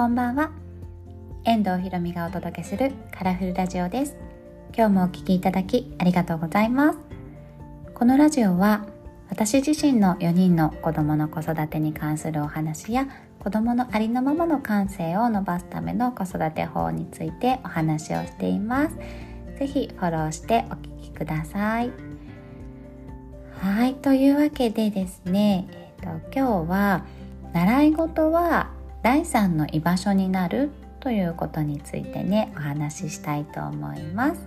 こんばんは。遠藤ひろみがお届けするカラフルラジオです。今日もお聞きいただきありがとうございます。このラジオは私自身の4人の子供の子育てに関するお話や子供のありのままの感性を伸ばすための子育て法についてお話をしています。ぜひフォローしてお聞きください。はいというわけでですね、えーと今日は習い事は第三の居場所になるということについてねお話ししたいと思います。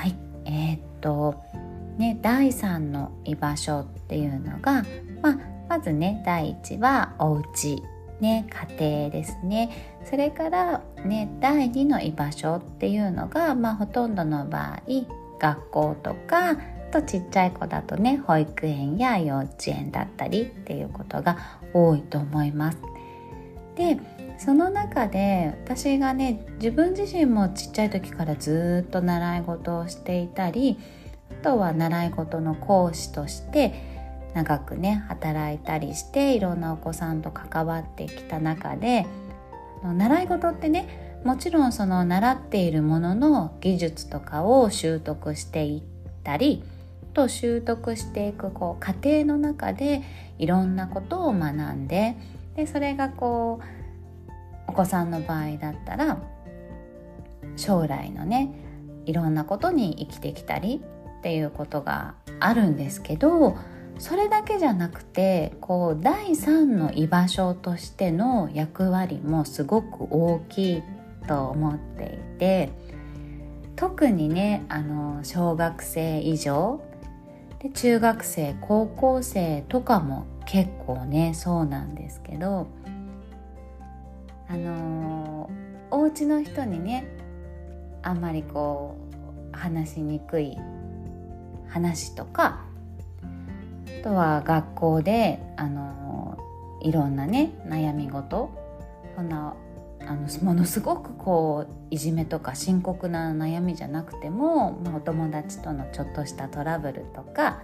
はい。えー、っとね第三の居場所っていうのが、まあ、まずね第一はお家ね家庭ですね。それからね第二の居場所っていうのが、まあ、ほとんどの場合学校とかとちっちゃい子だとね保育園や幼稚園だったりっていうことが多いと思います。でその中で私がね自分自身もちっちゃい時からずっと習い事をしていたりあとは習い事の講師として長くね働いたりしていろんなお子さんと関わってきた中で習い事ってねもちろんその習っているものの技術とかを習得していったりと習得していくこう過程の中でいろんなことを学んででそれがこうお子さんの場合だったら将来のねいろんなことに生きてきたりっていうことがあるんですけどそれだけじゃなくてこう第三の居場所としての役割もすごく大きいと思っていて特にねあの小学生以上で中学生高校生とかも結構ねそうなんですけどあのー、お家の人にねあんまりこう話しにくい話とかあとは学校であの、いろんなね悩み事そんなあのものすごくこういじめとか深刻な悩みじゃなくても、まあ、お友達とのちょっとしたトラブルとか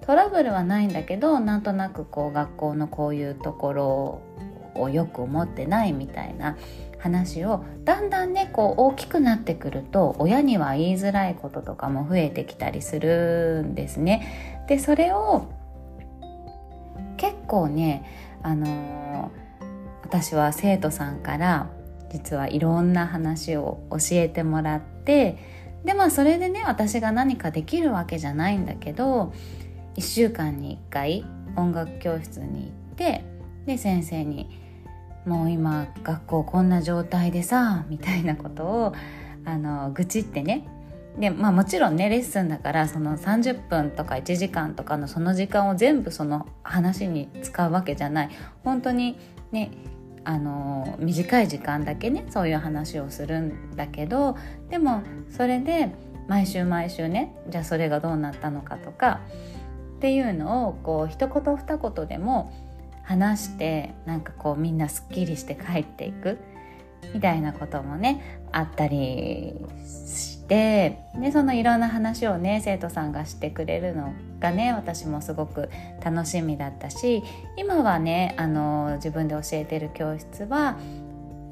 トラブルはないんだけどなんとなくこう学校のこういうところをよく思ってないみたいな話をだんだんねこう大きくなってくると親には言いづらいこととかも増えてきたりするんですね。でそれを結構ねあのー私は生徒さんから実はいろんな話を教えてもらってでまあそれでね私が何かできるわけじゃないんだけど1週間に1回音楽教室に行ってで先生に「もう今学校こんな状態でさ」みたいなことをあの愚痴ってね。でまあもちろんねレッスンだからその30分とか1時間とかのその時間を全部その話に使うわけじゃない。本当にねあの短い時間だけねそういう話をするんだけどでもそれで毎週毎週ねじゃあそれがどうなったのかとかっていうのをこう一言二言でも話してなんかこうみんなすっきりして帰っていくみたいなこともねあったりしてでそのいろんな話をね生徒さんがしてくれるのがね私もすごく楽しみだったし今はねあの自分で教えてる教室は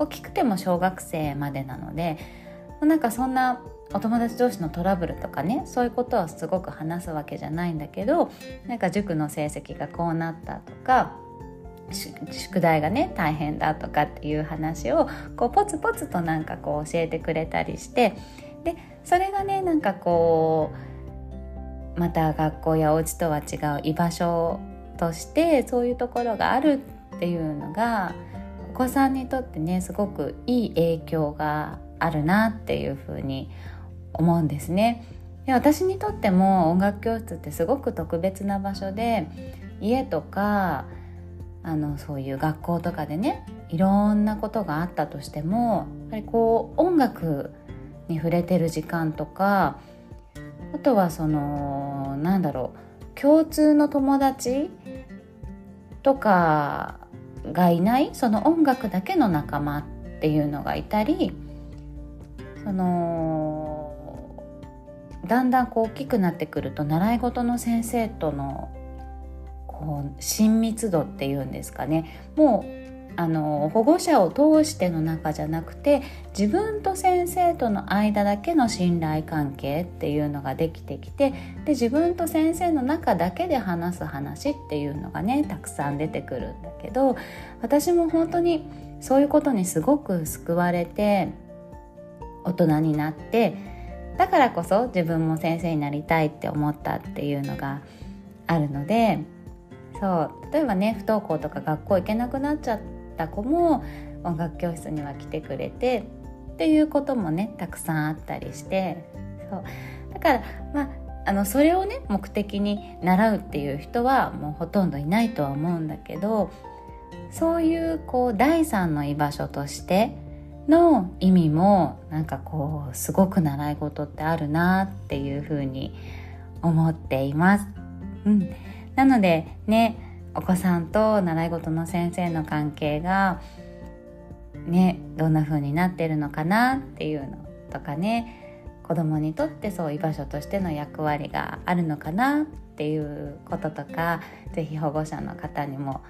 大きくても小学生までなのでなんかそんなお友達同士のトラブルとかねそういうことはすごく話すわけじゃないんだけどなんか塾の成績がこうなったとか宿題がね大変だとかっていう話をこうポツポツとなんかこう教えてくれたりしてでそれがねなんかこうまた学校やお家とは違う居場所としてそういうところがあるっていうのがお子さんにとってねすごくいい影響があるなっていうふうに思うんですね。で私にとっても音楽教室ってすごく特別な場所で家とかあのそういう学校とかでねいろんなことがあったとしてもやっぱりこう音楽に触れてる時間とかあとはそのなんだろう共通の友達とかがいないその音楽だけの仲間っていうのがいたりそのだんだんこう大きくなってくると習い事の先生とのこう親密度っていうんですかね。もうあの保護者を通しての中じゃなくて自分と先生との間だけの信頼関係っていうのができてきてで自分と先生の中だけで話す話っていうのがねたくさん出てくるんだけど私も本当にそういうことにすごく救われて大人になってだからこそ自分も先生になりたいって思ったっていうのがあるのでそう例えばね不登校とか学校行けなくなっちゃった子も音楽教室には来てくれてっていうこともねたくさんあったりしてそうだからまああのそれをね目的に習うっていう人はもうほとんどいないとは思うんだけどそういうこう第三の居場所としての意味もなんかこうすごく習い事ってあるなっていうふうに思っています。うん、なのでねお子さんと習い事の先生の関係がねどんな風になってるのかなっていうのとかね子供にとってそう居場所としての役割があるのかなっていうこととか是非保護者の方にも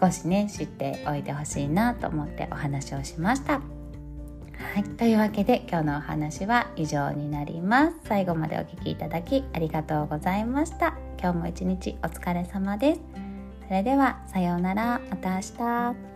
少しね知っておいてほしいなと思ってお話をしました。はい、というわけで今日のお話は以上になります。最後までお聴きいただきありがとうございました。今日も一日お疲れ様です。それではさようならまた明日。